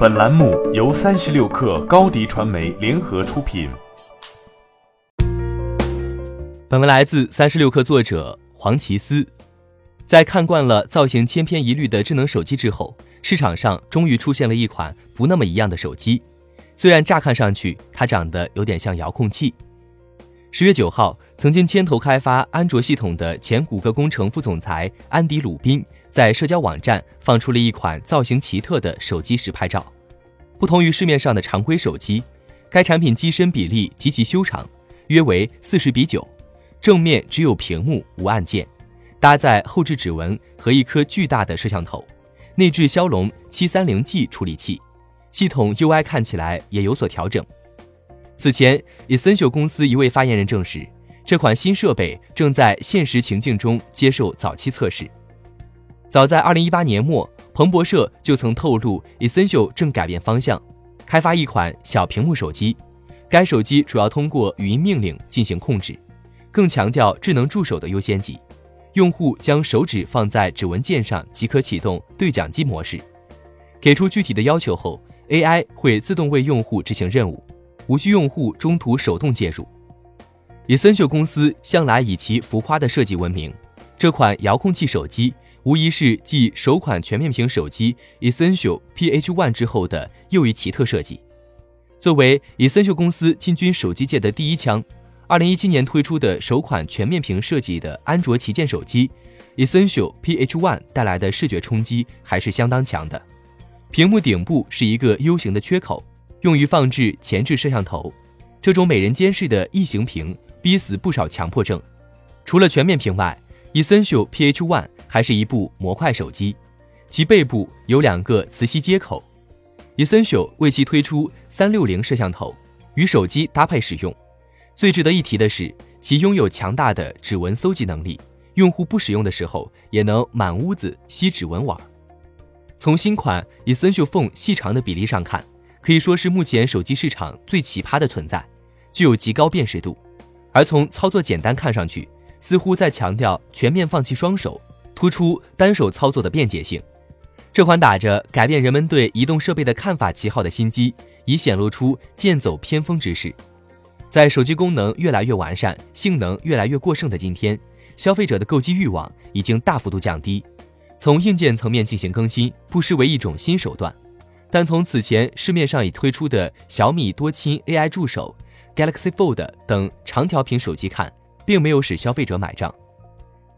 本栏目由三十六氪高低传媒联合出品。本文来自三十六氪作者黄奇思。在看惯了造型千篇一律的智能手机之后，市场上终于出现了一款不那么一样的手机。虽然乍看上去它长得有点像遥控器。十月九号，曾经牵头开发安卓系统的前谷歌工程副总裁安迪·鲁宾。在社交网站放出了一款造型奇特的手机实拍照，不同于市面上的常规手机，该产品机身比例极其修长，约为四十比九，正面只有屏幕无按键，搭载后置指纹和一颗巨大的摄像头，内置骁龙七三零 G 处理器，系统 UI 看起来也有所调整。此前，Essential 公司一位发言人证实，这款新设备正在现实情境中接受早期测试。早在二零一八年末，彭博社就曾透露，Essential 正改变方向，开发一款小屏幕手机。该手机主要通过语音命令进行控制，更强调智能助手的优先级。用户将手指放在指纹键上即可启动对讲机模式。给出具体的要求后，AI 会自动为用户执行任务，无需用户中途手动介入。Essential 公司向来以其浮夸的设计闻名，这款遥控器手机。无疑是继首款全面屏手机 Essential P H One 之后的又一奇特设计。作为 Essential 公司进军手机界的第一枪，2017年推出的首款全面屏设计的安卓旗舰手机 Essential P H One 带来的视觉冲击还是相当强的。屏幕顶部是一个 U 型的缺口，用于放置前置摄像头。这种美人尖式的异形屏逼死不少强迫症。除了全面屏外，Essential PH One 还是一部模块手机，其背部有两个磁吸接口。Essential 为其推出三六零摄像头，与手机搭配使用。最值得一提的是，其拥有强大的指纹搜集能力，用户不使用的时候也能满屋子吸指纹玩。从新款 Essential Phone 细长的比例上看，可以说是目前手机市场最奇葩的存在，具有极高辨识度。而从操作简单看上去，似乎在强调全面放弃双手，突出单手操作的便捷性。这款打着改变人们对移动设备的看法旗号的新机，已显露出剑走偏锋之势。在手机功能越来越完善、性能越来越过剩的今天，消费者的购机欲望已经大幅度降低。从硬件层面进行更新，不失为一种新手段。但从此前市面上已推出的小米多亲 AI 助手、Galaxy Fold 等长条屏手机看，并没有使消费者买账。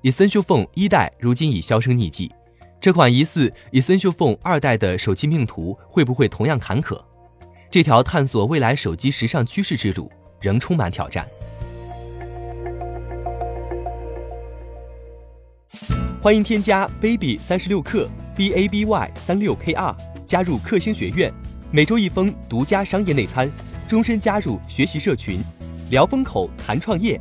Essential Phone 一代如今已销声匿迹，这款疑似 Essential Phone 二代的手机命途会不会同样坎坷？这条探索未来手机时尚趋势之路仍充满挑战。欢迎添加 baby 三十六克 b a b y 三六 k r 加入克星学院，每周一封独家商业内参，终身加入学习社群，聊风口谈创业。